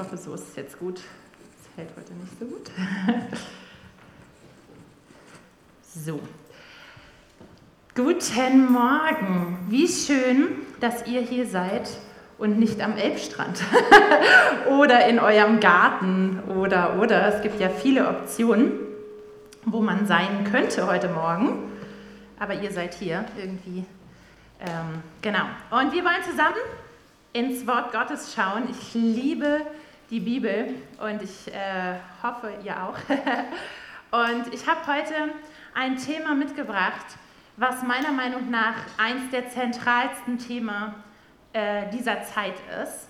hoffe, so ist es jetzt gut. Es hält heute nicht so gut. so. Guten Morgen. Wie schön, dass ihr hier seid und nicht am Elbstrand oder in eurem Garten oder oder. Es gibt ja viele Optionen, wo man sein könnte heute Morgen. Aber ihr seid hier irgendwie. Ähm, genau. Und wir wollen zusammen ins Wort Gottes schauen. Ich liebe die Bibel und ich äh, hoffe, ihr auch. und ich habe heute ein Thema mitgebracht, was meiner Meinung nach eins der zentralsten Themen äh, dieser Zeit ist.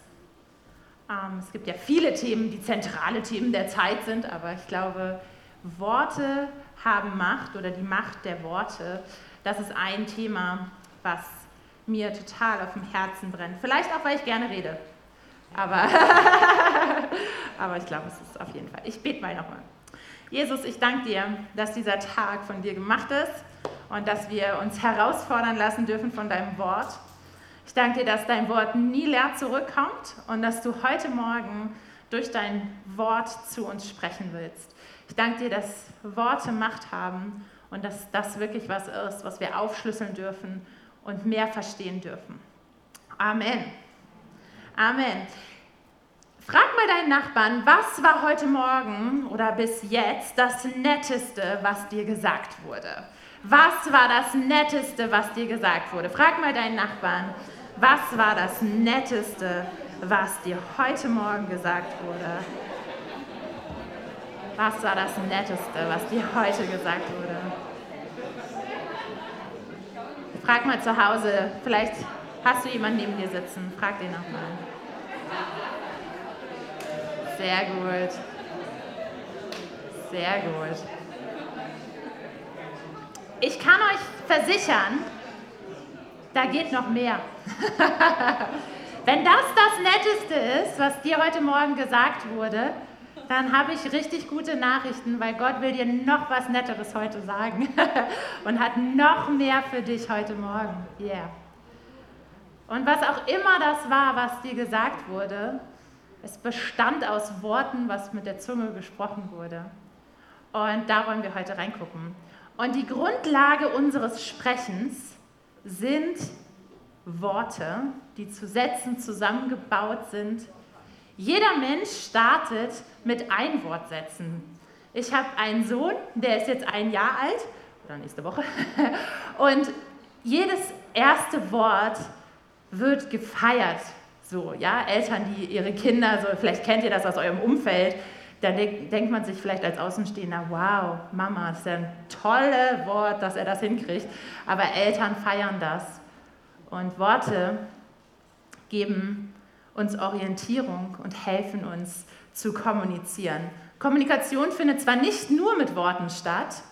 Ähm, es gibt ja viele Themen, die zentrale Themen der Zeit sind, aber ich glaube, Worte haben Macht oder die Macht der Worte, das ist ein Thema, was mir total auf dem Herzen brennt. Vielleicht auch, weil ich gerne rede. Aber, aber ich glaube, es ist auf jeden Fall. Ich bete mal nochmal. Jesus, ich danke dir, dass dieser Tag von dir gemacht ist und dass wir uns herausfordern lassen dürfen von deinem Wort. Ich danke dir, dass dein Wort nie leer zurückkommt und dass du heute Morgen durch dein Wort zu uns sprechen willst. Ich danke dir, dass Worte Macht haben und dass das wirklich was ist, was wir aufschlüsseln dürfen und mehr verstehen dürfen. Amen. Amen. Frag mal deinen Nachbarn, was war heute Morgen oder bis jetzt das Netteste, was dir gesagt wurde? Was war das Netteste, was dir gesagt wurde? Frag mal deinen Nachbarn, was war das Netteste, was dir heute Morgen gesagt wurde? Was war das Netteste, was dir heute gesagt wurde? Frag mal zu Hause, vielleicht hast du jemanden neben dir sitzen. Frag den nochmal. Sehr gut. Sehr gut. Ich kann euch versichern, da geht noch mehr. Wenn das das Netteste ist, was dir heute Morgen gesagt wurde, dann habe ich richtig gute Nachrichten, weil Gott will dir noch was Netteres heute sagen und hat noch mehr für dich heute Morgen. Yeah. Und was auch immer das war, was dir gesagt wurde, es bestand aus Worten, was mit der Zunge gesprochen wurde. Und da wollen wir heute reingucken. Und die Grundlage unseres Sprechens sind Worte, die zu Sätzen zusammengebaut sind, jeder Mensch startet mit Einwortsätzen. Ich habe einen Sohn, der ist jetzt ein Jahr alt, oder nächste Woche, und jedes erste Wort wird gefeiert. So, ja, Eltern, die ihre Kinder, so, vielleicht kennt ihr das aus eurem Umfeld, da denkt man sich vielleicht als Außenstehender, wow, Mama, ist ja ein tolles Wort, dass er das hinkriegt. Aber Eltern feiern das. Und Worte geben uns Orientierung und helfen uns zu kommunizieren. Kommunikation findet zwar nicht nur mit Worten statt,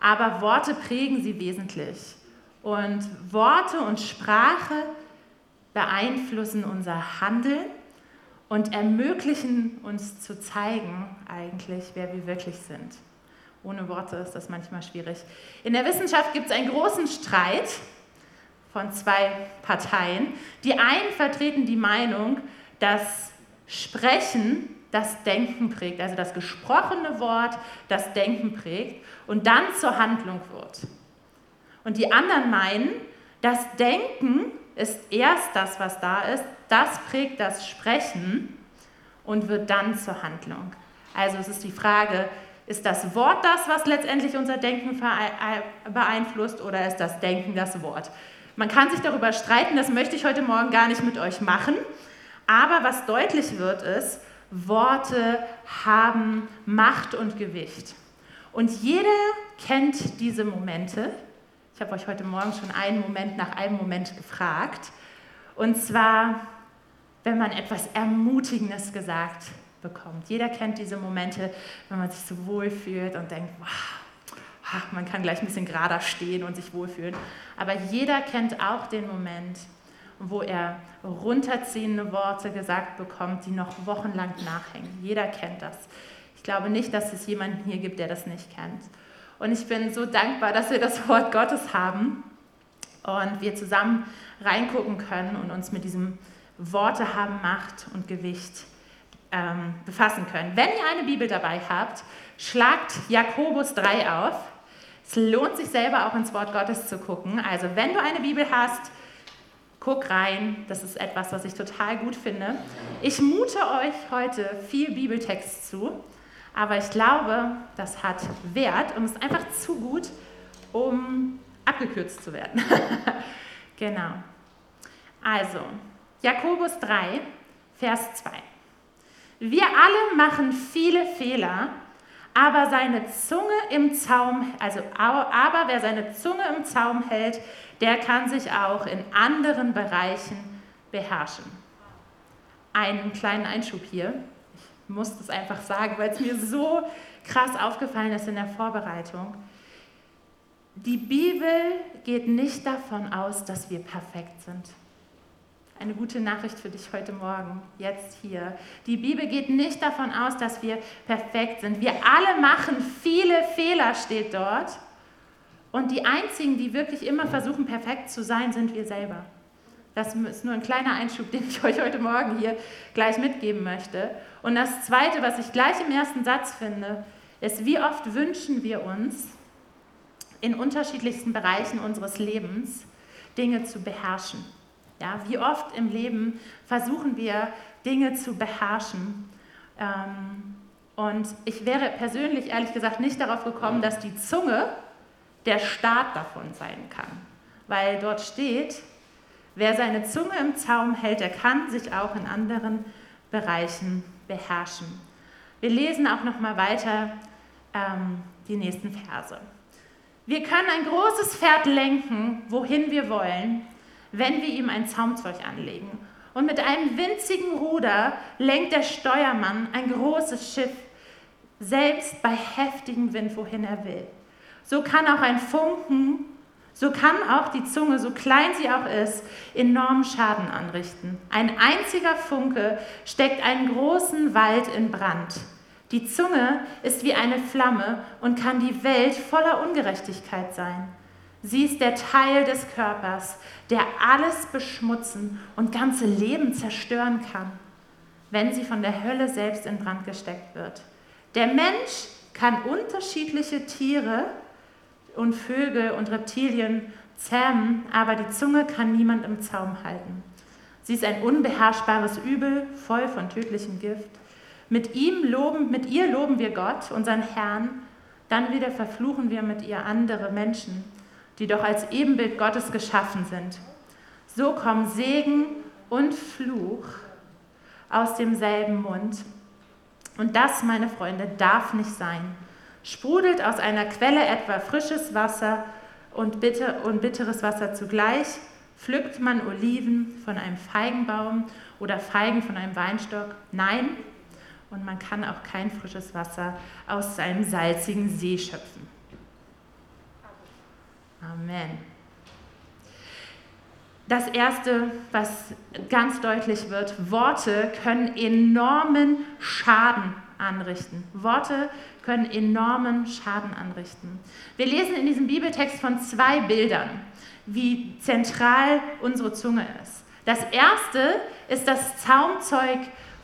aber Worte prägen sie wesentlich. Und Worte und Sprache beeinflussen unser Handeln und ermöglichen uns zu zeigen, eigentlich, wer wir wirklich sind. Ohne Worte ist das manchmal schwierig. In der Wissenschaft gibt es einen großen Streit von zwei Parteien. Die einen vertreten die Meinung, dass Sprechen das Denken prägt, also das gesprochene Wort das Denken prägt und dann zur Handlung wird. Und die anderen meinen, das Denken ist erst das, was da ist, das prägt das Sprechen und wird dann zur Handlung. Also es ist die Frage, ist das Wort das, was letztendlich unser Denken beeinflusst oder ist das Denken das Wort? Man kann sich darüber streiten, das möchte ich heute Morgen gar nicht mit euch machen. Aber was deutlich wird, ist, Worte haben Macht und Gewicht. Und jeder kennt diese Momente. Ich habe euch heute Morgen schon einen Moment nach einem Moment gefragt. Und zwar, wenn man etwas Ermutigendes gesagt bekommt. Jeder kennt diese Momente, wenn man sich so wohl fühlt und denkt, wow, man kann gleich ein bisschen gerader stehen und sich wohlfühlen. Aber jeder kennt auch den Moment, wo er runterziehende Worte gesagt bekommt, die noch wochenlang nachhängen. Jeder kennt das. Ich glaube nicht, dass es jemanden hier gibt, der das nicht kennt. Und ich bin so dankbar, dass wir das Wort Gottes haben und wir zusammen reingucken können und uns mit diesem Worte haben Macht und Gewicht ähm, befassen können. Wenn ihr eine Bibel dabei habt, schlagt Jakobus 3 auf. Es lohnt sich selber auch ins Wort Gottes zu gucken. Also wenn du eine Bibel hast, guck rein. Das ist etwas, was ich total gut finde. Ich mute euch heute viel Bibeltext zu, aber ich glaube, das hat Wert und ist einfach zu gut, um abgekürzt zu werden. genau. Also, Jakobus 3, Vers 2. Wir alle machen viele Fehler, aber seine Zunge im Zaum, also aber wer seine Zunge im Zaum hält, der kann sich auch in anderen Bereichen beherrschen. Einen kleinen Einschub hier. Muss das einfach sagen, weil es mir so krass aufgefallen ist in der Vorbereitung. Die Bibel geht nicht davon aus, dass wir perfekt sind. Eine gute Nachricht für dich heute Morgen, jetzt hier. Die Bibel geht nicht davon aus, dass wir perfekt sind. Wir alle machen viele Fehler, steht dort. Und die einzigen, die wirklich immer versuchen, perfekt zu sein, sind wir selber. Das ist nur ein kleiner Einschub, den ich euch heute Morgen hier gleich mitgeben möchte. Und das Zweite, was ich gleich im ersten Satz finde, ist, wie oft wünschen wir uns in unterschiedlichsten Bereichen unseres Lebens Dinge zu beherrschen. Ja, wie oft im Leben versuchen wir Dinge zu beherrschen. Ähm, und ich wäre persönlich ehrlich gesagt nicht darauf gekommen, dass die Zunge der Staat davon sein kann. Weil dort steht, wer seine Zunge im Zaum hält, der kann sich auch in anderen Bereichen beherrschen. Wir lesen auch noch mal weiter ähm, die nächsten Verse. Wir können ein großes Pferd lenken, wohin wir wollen, wenn wir ihm ein Zaumzeug anlegen. Und mit einem winzigen Ruder lenkt der Steuermann ein großes Schiff, selbst bei heftigem Wind, wohin er will so kann auch ein Funken, so kann auch die Zunge, so klein sie auch ist, enormen Schaden anrichten. Ein einziger Funke steckt einen großen Wald in Brand. Die Zunge ist wie eine Flamme und kann die Welt voller Ungerechtigkeit sein. Sie ist der Teil des Körpers, der alles beschmutzen und ganze Leben zerstören kann, wenn sie von der Hölle selbst in Brand gesteckt wird. Der Mensch kann unterschiedliche Tiere und Vögel und Reptilien zähmen, aber die Zunge kann niemand im Zaum halten. Sie ist ein unbeherrschbares Übel, voll von tödlichem Gift. Mit ihm loben, mit ihr loben wir Gott, unseren Herrn, dann wieder verfluchen wir mit ihr andere Menschen, die doch als Ebenbild Gottes geschaffen sind. So kommen Segen und Fluch aus demselben Mund. Und das, meine Freunde, darf nicht sein. Sprudelt aus einer Quelle etwa frisches Wasser und, bitter, und bitteres Wasser zugleich, pflückt man Oliven von einem Feigenbaum oder Feigen von einem Weinstock? Nein, und man kann auch kein frisches Wasser aus seinem salzigen See schöpfen. Amen. Das Erste, was ganz deutlich wird, Worte können enormen Schaden anrichten. Worte können enormen Schaden anrichten. Wir lesen in diesem Bibeltext von zwei Bildern, wie zentral unsere Zunge ist. Das erste ist das Zaumzeug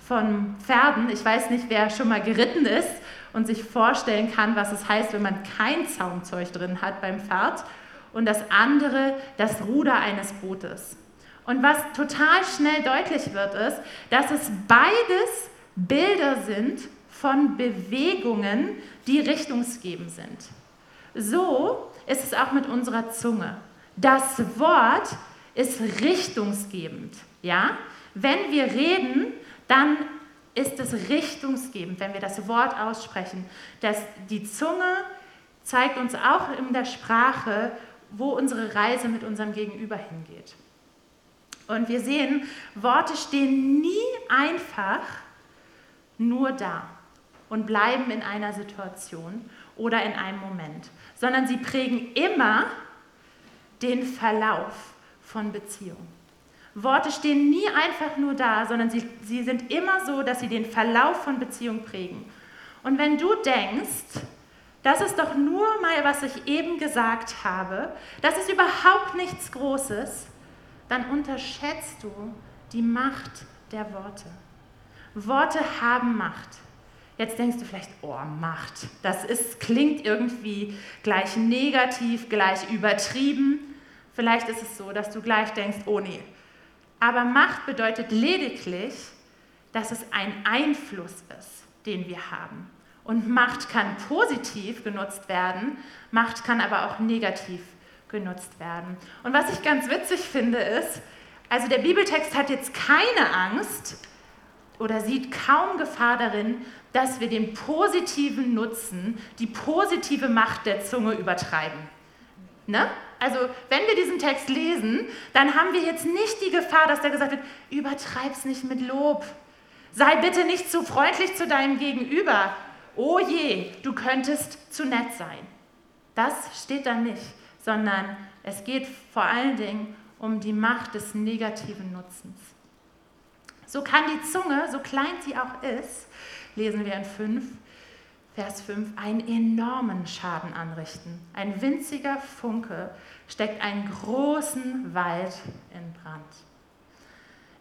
von Pferden. Ich weiß nicht, wer schon mal geritten ist und sich vorstellen kann, was es heißt, wenn man kein Zaumzeug drin hat beim Pferd. Und das andere, das Ruder eines Bootes. Und was total schnell deutlich wird, ist, dass es beides Bilder sind von Bewegungen, die richtungsgebend sind. So ist es auch mit unserer Zunge. Das Wort ist richtungsgebend. Ja? Wenn wir reden, dann ist es richtungsgebend, wenn wir das Wort aussprechen. Das, die Zunge zeigt uns auch in der Sprache, wo unsere Reise mit unserem Gegenüber hingeht. Und wir sehen, Worte stehen nie einfach nur da und bleiben in einer Situation oder in einem Moment, sondern sie prägen immer den Verlauf von Beziehungen. Worte stehen nie einfach nur da, sondern sie, sie sind immer so, dass sie den Verlauf von Beziehungen prägen. Und wenn du denkst, das ist doch nur mal, was ich eben gesagt habe, das ist überhaupt nichts Großes, dann unterschätzt du die Macht der Worte. Worte haben Macht. Jetzt denkst du vielleicht, oh, Macht, das ist, klingt irgendwie gleich negativ, gleich übertrieben. Vielleicht ist es so, dass du gleich denkst, oh nee. Aber Macht bedeutet lediglich, dass es ein Einfluss ist, den wir haben. Und Macht kann positiv genutzt werden, Macht kann aber auch negativ genutzt werden. Und was ich ganz witzig finde ist, also der Bibeltext hat jetzt keine Angst oder sieht kaum Gefahr darin, dass wir den positiven Nutzen, die positive Macht der Zunge übertreiben. Ne? Also wenn wir diesen Text lesen, dann haben wir jetzt nicht die Gefahr, dass da gesagt wird, übertreib's nicht mit Lob. Sei bitte nicht zu freundlich zu deinem Gegenüber. Oh je, du könntest zu nett sein. Das steht da nicht, sondern es geht vor allen Dingen um die Macht des negativen Nutzens. So kann die Zunge, so klein sie auch ist, lesen wir in 5, Vers 5, einen enormen Schaden anrichten. Ein winziger Funke steckt einen großen Wald in Brand.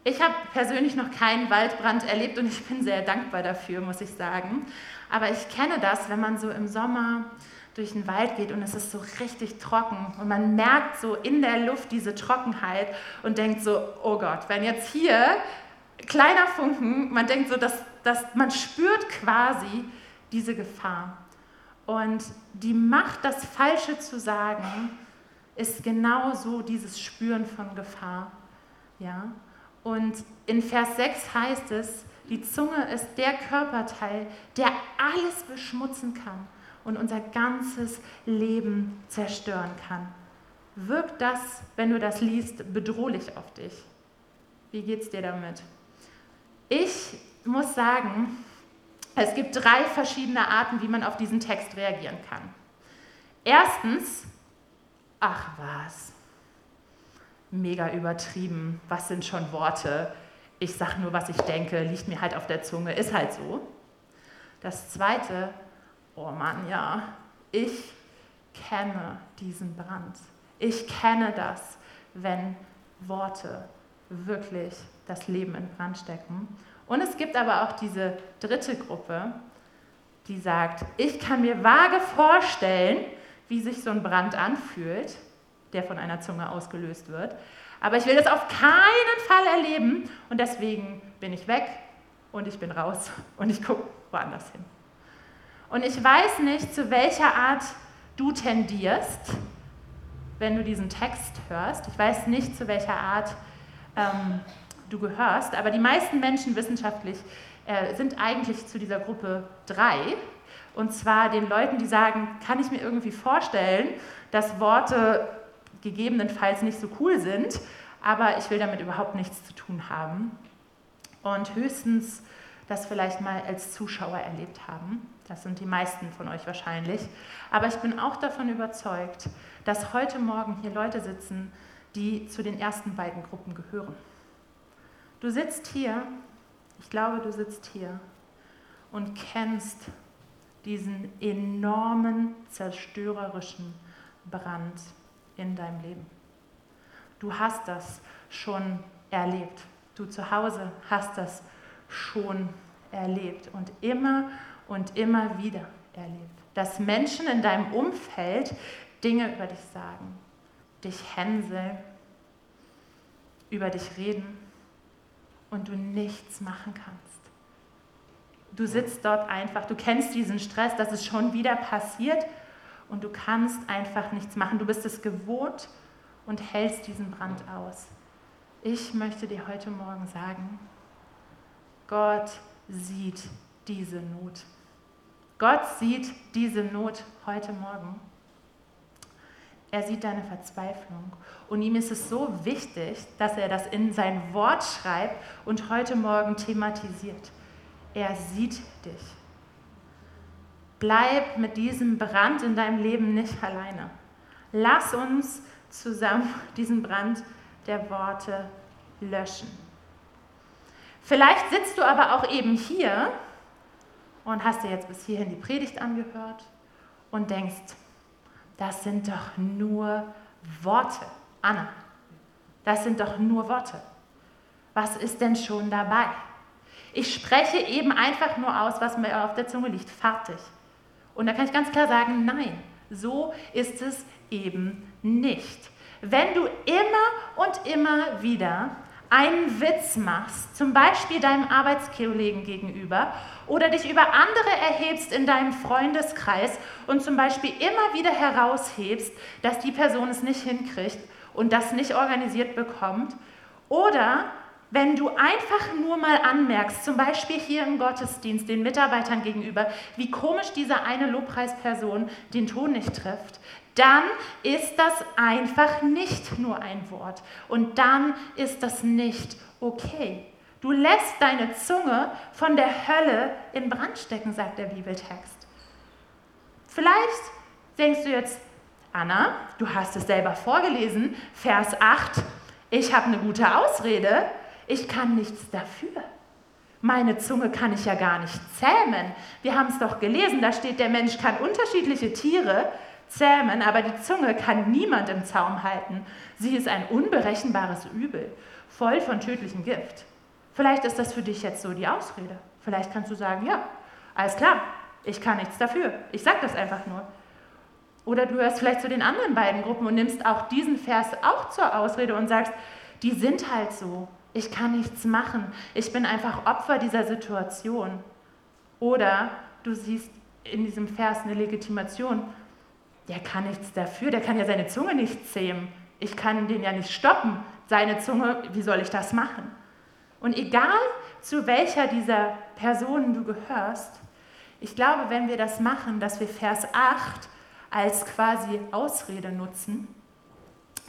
Ich habe persönlich noch keinen Waldbrand erlebt und ich bin sehr dankbar dafür, muss ich sagen. Aber ich kenne das, wenn man so im Sommer durch den Wald geht und es ist so richtig trocken und man merkt so in der Luft diese Trockenheit und denkt so, oh Gott, wenn jetzt hier kleiner Funken, man denkt so, dass, dass man spürt quasi diese Gefahr. Und die Macht, das Falsche zu sagen, ist genau so dieses Spüren von Gefahr. Ja? Und in Vers 6 heißt es, die Zunge ist der Körperteil, der alles beschmutzen kann und unser ganzes Leben zerstören kann. Wirkt das, wenn du das liest, bedrohlich auf dich? Wie geht es dir damit? Ich muss sagen, es gibt drei verschiedene Arten, wie man auf diesen Text reagieren kann. Erstens, ach was, mega übertrieben, was sind schon Worte? Ich sage nur, was ich denke, liegt mir halt auf der Zunge, ist halt so. Das zweite, oh Mann, ja, ich kenne diesen Brand. Ich kenne das, wenn Worte wirklich das Leben in Brand stecken. Und es gibt aber auch diese dritte Gruppe, die sagt, ich kann mir vage vorstellen, wie sich so ein Brand anfühlt, der von einer Zunge ausgelöst wird. Aber ich will das auf keinen Fall erleben und deswegen bin ich weg und ich bin raus und ich gucke woanders hin. Und ich weiß nicht, zu welcher Art du tendierst, wenn du diesen Text hörst. Ich weiß nicht, zu welcher Art ähm, du gehörst, aber die meisten Menschen wissenschaftlich äh, sind eigentlich zu dieser Gruppe 3. Und zwar den Leuten, die sagen, kann ich mir irgendwie vorstellen, dass Worte gegebenenfalls nicht so cool sind, aber ich will damit überhaupt nichts zu tun haben. Und höchstens das vielleicht mal als Zuschauer erlebt haben. Das sind die meisten von euch wahrscheinlich. Aber ich bin auch davon überzeugt, dass heute Morgen hier Leute sitzen, die zu den ersten beiden Gruppen gehören. Du sitzt hier, ich glaube, du sitzt hier und kennst diesen enormen zerstörerischen Brand in deinem Leben. Du hast das schon erlebt. Du zu Hause hast das schon erlebt und immer und immer wieder erlebt. Dass Menschen in deinem Umfeld Dinge über dich sagen, dich hänseln, über dich reden und du nichts machen kannst. Du sitzt dort einfach, du kennst diesen Stress, dass es schon wieder passiert und du kannst einfach nichts machen. Du bist es gewohnt und hältst diesen Brand aus. Ich möchte dir heute Morgen sagen, Gott sieht diese Not. Gott sieht diese Not heute Morgen. Er sieht deine Verzweiflung. Und ihm ist es so wichtig, dass er das in sein Wort schreibt und heute Morgen thematisiert. Er sieht dich. Bleib mit diesem Brand in deinem Leben nicht alleine. Lass uns zusammen diesen Brand der Worte löschen. Vielleicht sitzt du aber auch eben hier und hast dir jetzt bis hierhin die Predigt angehört und denkst, das sind doch nur Worte. Anna, das sind doch nur Worte. Was ist denn schon dabei? Ich spreche eben einfach nur aus, was mir auf der Zunge liegt. Fertig. Und da kann ich ganz klar sagen, nein, so ist es eben nicht. Wenn du immer und immer wieder einen Witz machst, zum Beispiel deinem Arbeitskollegen gegenüber, oder dich über andere erhebst in deinem Freundeskreis und zum Beispiel immer wieder heraushebst, dass die Person es nicht hinkriegt und das nicht organisiert bekommt, oder wenn du einfach nur mal anmerkst, zum Beispiel hier im Gottesdienst den Mitarbeitern gegenüber, wie komisch diese eine Lobpreisperson den Ton nicht trifft, dann ist das einfach nicht nur ein Wort und dann ist das nicht okay. Du lässt deine Zunge von der Hölle in Brand stecken, sagt der Bibeltext. Vielleicht denkst du jetzt, Anna, du hast es selber vorgelesen, Vers 8, ich habe eine gute Ausrede, ich kann nichts dafür. Meine Zunge kann ich ja gar nicht zähmen. Wir haben es doch gelesen, da steht, der Mensch kann unterschiedliche Tiere zähmen, aber die Zunge kann niemand im Zaum halten. Sie ist ein unberechenbares Übel, voll von tödlichem Gift. Vielleicht ist das für dich jetzt so die Ausrede. Vielleicht kannst du sagen, ja, alles klar, ich kann nichts dafür. Ich sage das einfach nur. Oder du hörst vielleicht zu den anderen beiden Gruppen und nimmst auch diesen Vers auch zur Ausrede und sagst, die sind halt so. Ich kann nichts machen. Ich bin einfach Opfer dieser Situation. Oder du siehst in diesem Vers eine Legitimation. Der kann nichts dafür, der kann ja seine Zunge nicht zähmen. Ich kann den ja nicht stoppen. Seine Zunge, wie soll ich das machen? Und egal zu welcher dieser Personen du gehörst, ich glaube, wenn wir das machen, dass wir Vers 8 als quasi Ausrede nutzen,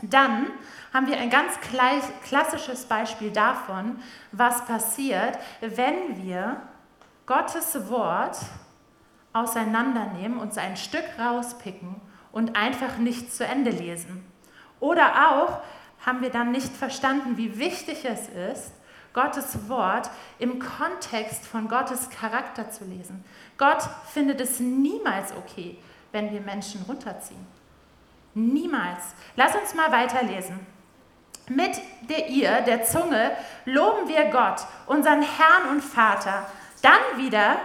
dann haben wir ein ganz klassisches Beispiel davon, was passiert, wenn wir Gottes Wort auseinandernehmen, uns ein Stück rauspicken und einfach nicht zu Ende lesen. Oder auch haben wir dann nicht verstanden, wie wichtig es ist, Gottes Wort im Kontext von Gottes Charakter zu lesen. Gott findet es niemals okay, wenn wir Menschen runterziehen. Niemals. Lass uns mal weiterlesen. Mit der ihr, der Zunge, loben wir Gott, unseren Herrn und Vater. Dann wieder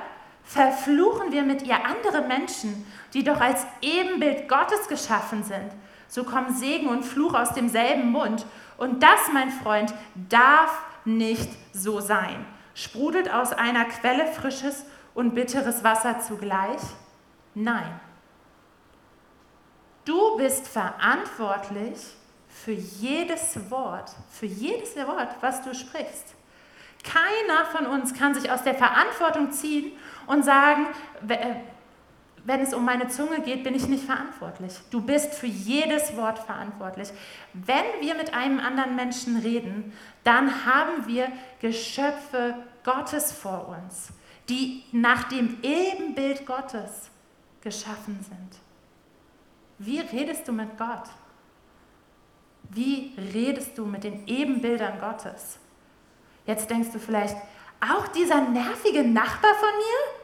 verfluchen wir mit ihr andere Menschen, die doch als Ebenbild Gottes geschaffen sind. So kommen Segen und Fluch aus demselben Mund. Und das, mein Freund, darf nicht so sein. Sprudelt aus einer Quelle frisches und bitteres Wasser zugleich? Nein. Du bist verantwortlich für jedes Wort, für jedes Wort, was du sprichst. Keiner von uns kann sich aus der Verantwortung ziehen und sagen, äh, wenn es um meine Zunge geht, bin ich nicht verantwortlich. Du bist für jedes Wort verantwortlich. Wenn wir mit einem anderen Menschen reden, dann haben wir Geschöpfe Gottes vor uns, die nach dem Ebenbild Gottes geschaffen sind. Wie redest du mit Gott? Wie redest du mit den Ebenbildern Gottes? Jetzt denkst du vielleicht, auch dieser nervige Nachbar von mir,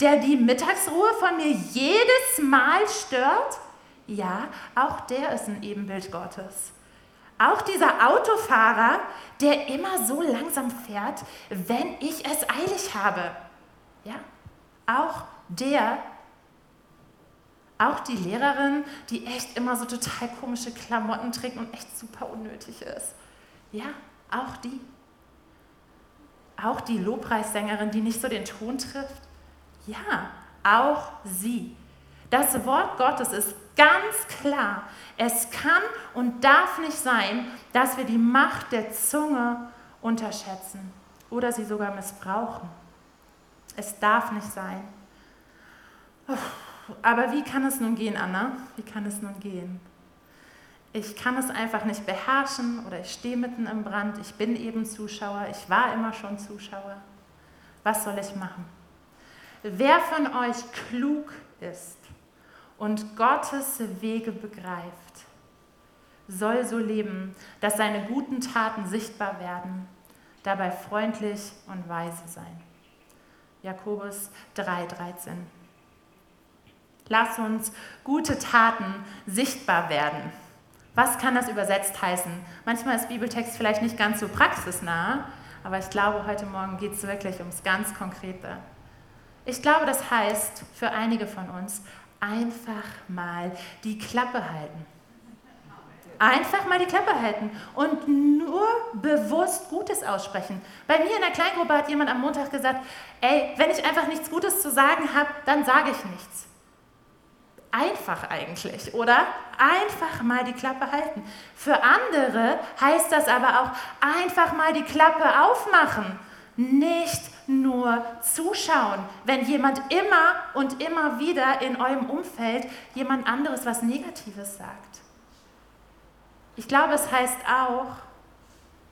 der die Mittagsruhe von mir jedes Mal stört? Ja, auch der ist ein Ebenbild Gottes. Auch dieser Autofahrer, der immer so langsam fährt, wenn ich es eilig habe. Ja, auch der auch die Lehrerin, die echt immer so total komische Klamotten trägt und echt super unnötig ist. Ja, auch die. Auch die Lobpreissängerin, die nicht so den Ton trifft. Ja, auch sie. Das Wort Gottes ist ganz klar. Es kann und darf nicht sein, dass wir die Macht der Zunge unterschätzen oder sie sogar missbrauchen. Es darf nicht sein. Aber wie kann es nun gehen, Anna? Wie kann es nun gehen? Ich kann es einfach nicht beherrschen oder ich stehe mitten im Brand, ich bin eben Zuschauer, ich war immer schon Zuschauer. Was soll ich machen? Wer von euch klug ist und Gottes Wege begreift, soll so leben, dass seine guten Taten sichtbar werden, dabei freundlich und weise sein. Jakobus 3,13 Lass uns gute Taten sichtbar werden. Was kann das übersetzt heißen? Manchmal ist Bibeltext vielleicht nicht ganz so praxisnah, Aber ich glaube, heute Morgen geht es wirklich ums ganz Konkrete. Ich glaube, das heißt für einige von uns, einfach mal die Klappe halten. Einfach mal die Klappe halten und nur bewusst Gutes aussprechen. Bei mir in der Kleingruppe hat jemand am Montag gesagt, ey, wenn ich einfach nichts Gutes zu sagen habe, dann sage ich nichts. Einfach eigentlich, oder? Einfach mal die Klappe halten. Für andere heißt das aber auch einfach mal die Klappe aufmachen. Nicht nur zuschauen, wenn jemand immer und immer wieder in eurem Umfeld jemand anderes was Negatives sagt. Ich glaube, es heißt auch,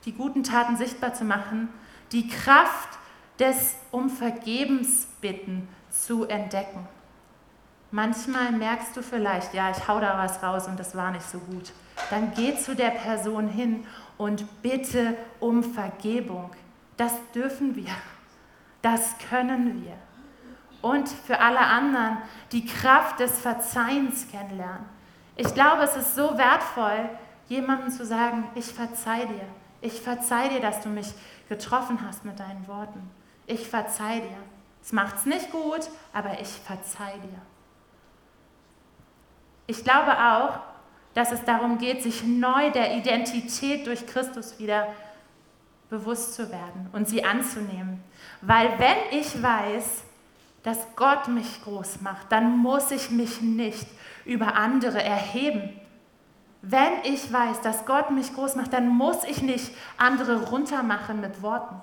die guten Taten sichtbar zu machen, die Kraft des um Vergebens bitten zu entdecken. Manchmal merkst du vielleicht, ja, ich hau da was raus und das war nicht so gut. Dann geh zu der Person hin und bitte um Vergebung. Das dürfen wir. Das können wir. Und für alle anderen die Kraft des Verzeihens kennenlernen. Ich glaube, es ist so wertvoll, jemandem zu sagen, ich verzeih dir. Ich verzeih dir, dass du mich getroffen hast mit deinen Worten. Ich verzeih dir. Es macht's nicht gut, aber ich verzeih dir. Ich glaube auch, dass es darum geht, sich neu der Identität durch Christus wieder bewusst zu werden und sie anzunehmen. Weil wenn ich weiß, dass Gott mich groß macht, dann muss ich mich nicht über andere erheben. Wenn ich weiß, dass Gott mich groß macht, dann muss ich nicht andere runtermachen mit Worten.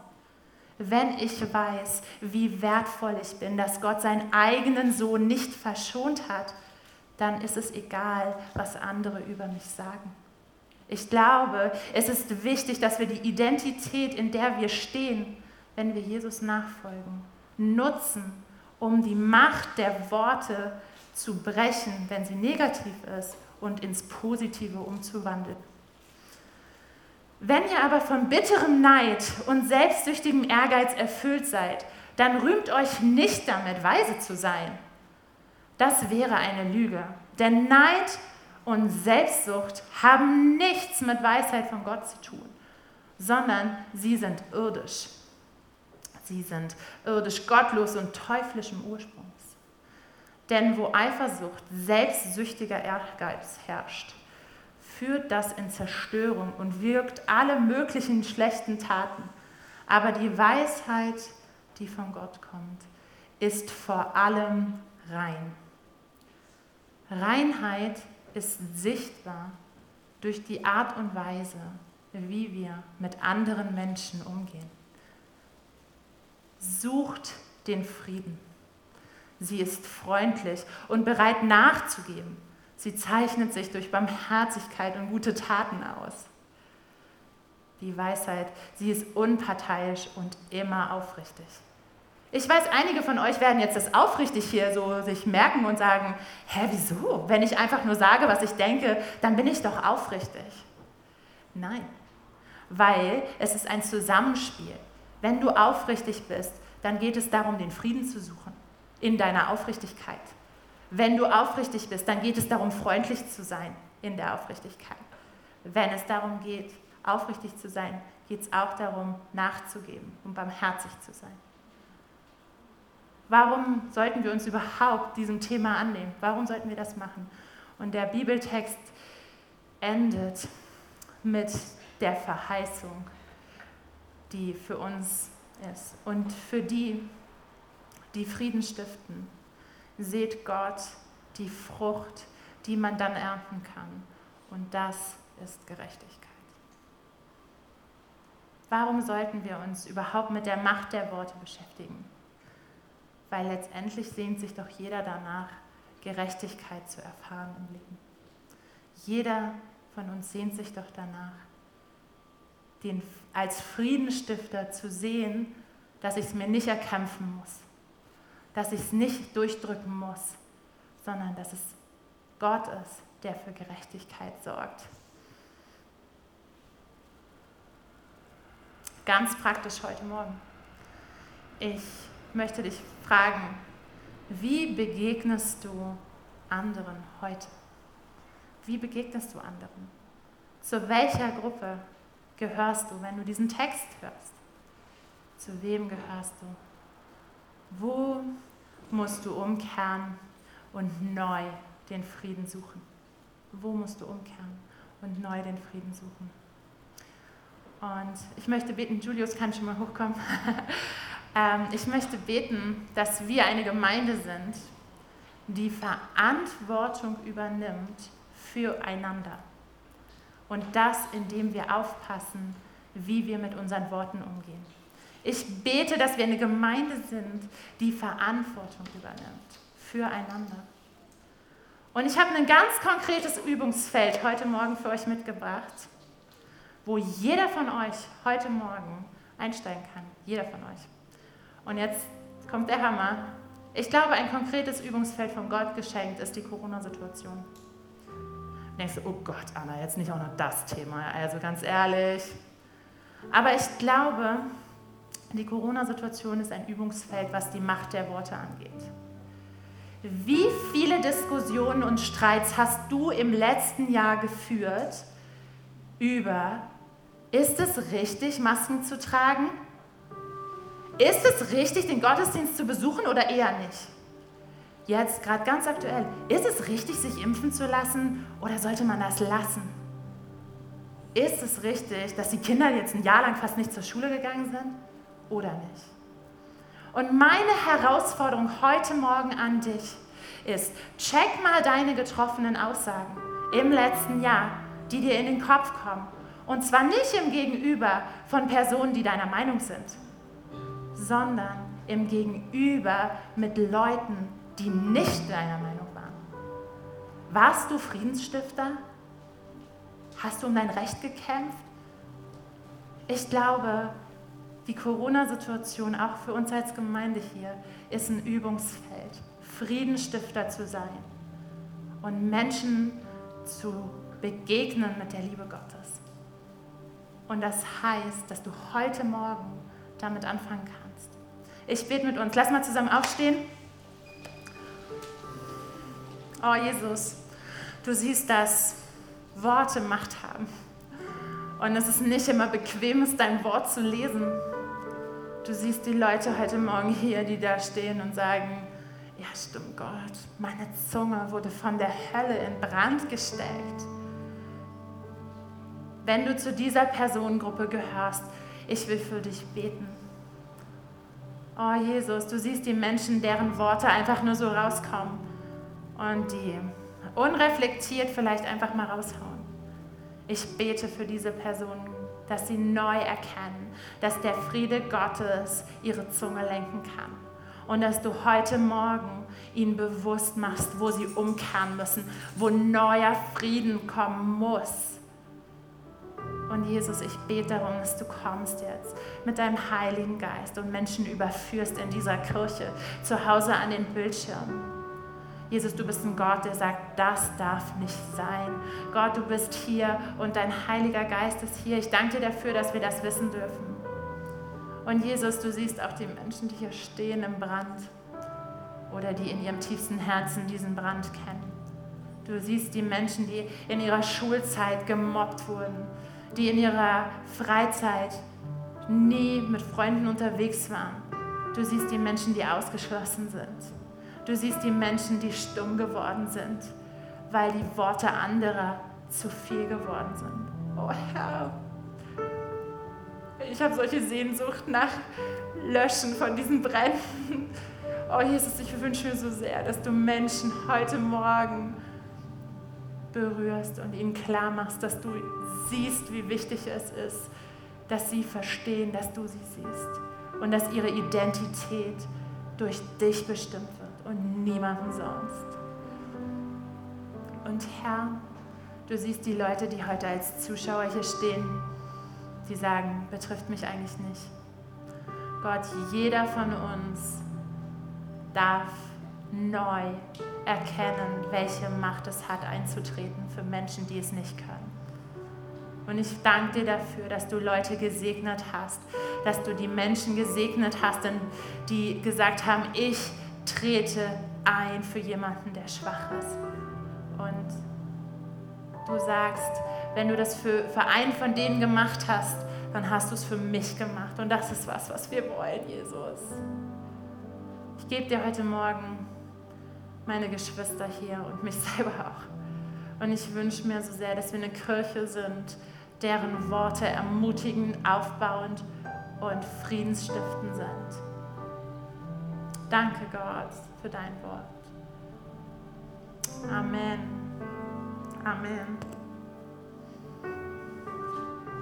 Wenn ich weiß, wie wertvoll ich bin, dass Gott seinen eigenen Sohn nicht verschont hat, dann ist es egal, was andere über mich sagen. Ich glaube, es ist wichtig, dass wir die Identität, in der wir stehen, wenn wir Jesus nachfolgen, nutzen, um die Macht der Worte zu brechen, wenn sie negativ ist, und ins Positive umzuwandeln. Wenn ihr aber von bitterem Neid und selbstsüchtigem Ehrgeiz erfüllt seid, dann rühmt euch nicht damit, weise zu sein. Das wäre eine Lüge. Denn Neid und Selbstsucht haben nichts mit Weisheit von Gott zu tun, sondern sie sind irdisch. Sie sind irdisch, gottlos und teuflischem Ursprungs. Denn wo Eifersucht, selbstsüchtiger Ehrgeiz herrscht, führt das in Zerstörung und wirkt alle möglichen schlechten Taten. Aber die Weisheit, die von Gott kommt, ist vor allem rein. Reinheit ist sichtbar durch die Art und Weise, wie wir mit anderen Menschen umgehen. Sucht den Frieden. Sie ist freundlich und bereit nachzugeben. Sie zeichnet sich durch Barmherzigkeit und gute Taten aus. Die Weisheit, sie ist unparteiisch und immer aufrichtig. Ich weiß, einige von euch werden jetzt das aufrichtig hier so sich merken und sagen, hä, wieso? Wenn ich einfach nur sage, was ich denke, dann bin ich doch aufrichtig. Nein, weil es ist ein Zusammenspiel. Wenn du aufrichtig bist, dann geht es darum, den Frieden zu suchen in deiner Aufrichtigkeit. Wenn du aufrichtig bist, dann geht es darum, freundlich zu sein in der Aufrichtigkeit. Wenn es darum geht, aufrichtig zu sein, geht es auch darum, nachzugeben und barmherzig zu sein. Warum sollten wir uns überhaupt diesem Thema annehmen? Warum sollten wir das machen? Und der Bibeltext endet mit der Verheißung, die für uns ist. Und für die, die Frieden stiften, seht Gott die Frucht, die man dann ernten kann. Und das ist Gerechtigkeit. Warum sollten wir uns überhaupt mit der Macht der Worte beschäftigen? Weil letztendlich sehnt sich doch jeder danach, Gerechtigkeit zu erfahren im Leben. Jeder von uns sehnt sich doch danach, den als Friedensstifter zu sehen, dass ich es mir nicht erkämpfen muss, dass ich es nicht durchdrücken muss, sondern dass es Gott ist, der für Gerechtigkeit sorgt. Ganz praktisch heute Morgen. Ich möchte dich fragen, wie begegnest du anderen heute? Wie begegnest du anderen? Zu welcher Gruppe gehörst du, wenn du diesen Text hörst? Zu wem gehörst du? Wo musst du umkehren und neu den Frieden suchen? Wo musst du umkehren und neu den Frieden suchen? Und ich möchte beten, Julius kann schon mal hochkommen. Ähm, ich möchte beten, dass wir eine Gemeinde sind, die Verantwortung übernimmt füreinander. Und das, indem wir aufpassen, wie wir mit unseren Worten umgehen. Ich bete, dass wir eine Gemeinde sind, die Verantwortung übernimmt füreinander. Und ich habe ein ganz konkretes Übungsfeld heute Morgen für euch mitgebracht, wo jeder von euch heute Morgen einsteigen kann. Jeder von euch. Und jetzt kommt der Hammer. Ich glaube, ein konkretes Übungsfeld von Gott geschenkt ist die Corona-Situation. Denkst du, oh Gott, Anna, jetzt nicht auch noch das Thema. Also ganz ehrlich. Aber ich glaube, die Corona-Situation ist ein Übungsfeld, was die Macht der Worte angeht. Wie viele Diskussionen und Streits hast du im letzten Jahr geführt über, ist es richtig, Masken zu tragen? Ist es richtig, den Gottesdienst zu besuchen oder eher nicht? Jetzt gerade ganz aktuell, ist es richtig, sich impfen zu lassen oder sollte man das lassen? Ist es richtig, dass die Kinder jetzt ein Jahr lang fast nicht zur Schule gegangen sind oder nicht? Und meine Herausforderung heute Morgen an dich ist, check mal deine getroffenen Aussagen im letzten Jahr, die dir in den Kopf kommen. Und zwar nicht im Gegenüber von Personen, die deiner Meinung sind sondern im Gegenüber mit Leuten, die nicht deiner Meinung waren. Warst du Friedensstifter? Hast du um dein Recht gekämpft? Ich glaube, die Corona-Situation auch für uns als Gemeinde hier ist ein Übungsfeld, Friedensstifter zu sein und Menschen zu begegnen mit der Liebe Gottes. Und das heißt, dass du heute Morgen damit anfangen kannst ich bete mit uns. Lass mal zusammen aufstehen. Oh Jesus, du siehst, dass Worte Macht haben. Und es ist nicht immer bequem, ist dein Wort zu lesen. Du siehst die Leute heute Morgen hier, die da stehen und sagen, ja stimmt Gott, meine Zunge wurde von der Hölle in Brand gesteckt. Wenn du zu dieser Personengruppe gehörst, ich will für dich beten. Oh Jesus, du siehst die Menschen, deren Worte einfach nur so rauskommen und die unreflektiert vielleicht einfach mal raushauen. Ich bete für diese Personen, dass sie neu erkennen, dass der Friede Gottes ihre Zunge lenken kann. Und dass du heute Morgen ihnen bewusst machst, wo sie umkehren müssen, wo neuer Frieden kommen muss und Jesus, ich bete darum, dass du kommst jetzt mit deinem Heiligen Geist und Menschen überführst in dieser Kirche, zu Hause an den Bildschirmen. Jesus, du bist ein Gott, der sagt, das darf nicht sein. Gott, du bist hier und dein Heiliger Geist ist hier. Ich danke dir dafür, dass wir das wissen dürfen. Und Jesus, du siehst auch die Menschen, die hier stehen im Brand oder die in ihrem tiefsten Herzen diesen Brand kennen. Du siehst die Menschen, die in ihrer Schulzeit gemobbt wurden, die in ihrer Freizeit nie mit Freunden unterwegs waren. Du siehst die Menschen, die ausgeschlossen sind. Du siehst die Menschen, die stumm geworden sind, weil die Worte anderer zu viel geworden sind. Oh Herr, ich habe solche Sehnsucht nach Löschen von diesen Bränden. Oh Jesus, ich wünsche mir so sehr, dass du Menschen heute Morgen berührst und ihnen klar machst, dass du siehst, wie wichtig es ist, dass sie verstehen, dass du sie siehst und dass ihre Identität durch dich bestimmt wird und niemanden sonst. Und Herr, du siehst die Leute, die heute als Zuschauer hier stehen, die sagen, betrifft mich eigentlich nicht. Gott, jeder von uns darf neu erkennen, welche Macht es hat, einzutreten für Menschen, die es nicht können. Und ich danke dir dafür, dass du Leute gesegnet hast, dass du die Menschen gesegnet hast, die gesagt haben, ich trete ein für jemanden, der schwach ist. Und du sagst, wenn du das für, für einen von denen gemacht hast, dann hast du es für mich gemacht. Und das ist was, was wir wollen, Jesus. Ich gebe dir heute Morgen meine Geschwister hier und mich selber auch. Und ich wünsche mir so sehr, dass wir eine Kirche sind, deren Worte ermutigend, aufbauend und friedensstiftend sind. Danke Gott für dein Wort. Amen. Amen.